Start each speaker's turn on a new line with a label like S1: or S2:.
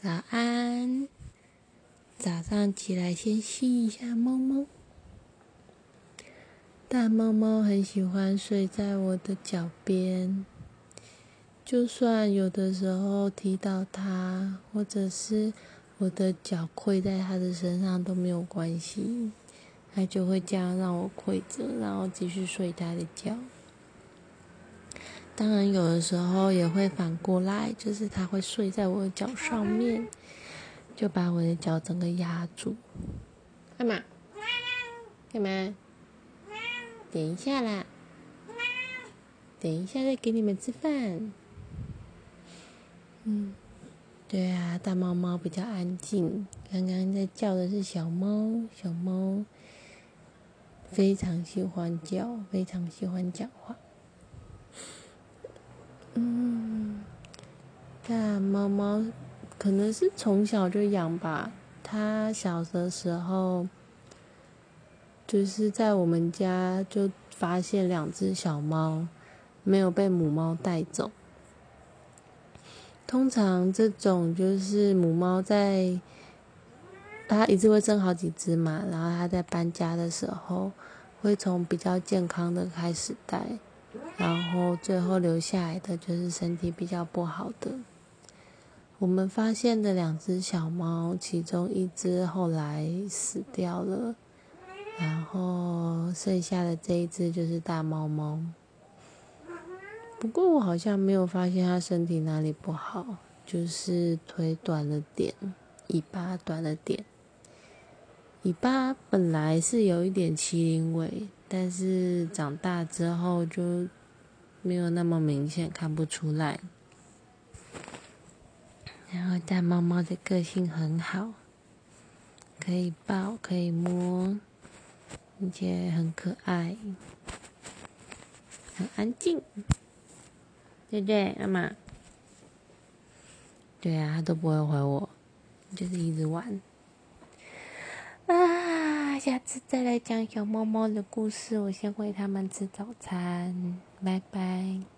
S1: 早安，早上起来先吸一下猫猫。大猫猫很喜欢睡在我的脚边，就算有的时候踢到它，或者是我的脚跪在它的身上都没有关系，它就会这样让我跪着，然后继续睡它的觉。当然，有的时候也会反过来，就是它会睡在我的脚上面，就把我的脚整个压住。干嘛？干嘛？等一下啦，等一下再给你们吃饭。嗯，对啊，大猫猫比较安静。刚刚在叫的是小猫，小猫非常喜欢叫，非常喜欢讲话。看猫猫可能是从小就养吧。它小的时候，就是在我们家就发现两只小猫没有被母猫带走。通常这种就是母猫在它一次会生好几只嘛，然后它在搬家的时候会从比较健康的开始带。然后最后留下来的就是身体比较不好的。我们发现的两只小猫，其中一只后来死掉了，然后剩下的这一只就是大猫猫。不过我好像没有发现它身体哪里不好，就是腿短了点，尾巴短了点。尾巴本来是有一点麒麟尾，但是长大之后就。没有那么明显，看不出来。然后大猫猫的个性很好，可以抱，可以摸，而且很可爱，很安静，对不对，妈妈？对啊，它都不会回我，就是一直玩。啊，下次再来讲小猫猫的故事。我先喂它们吃早餐，拜拜。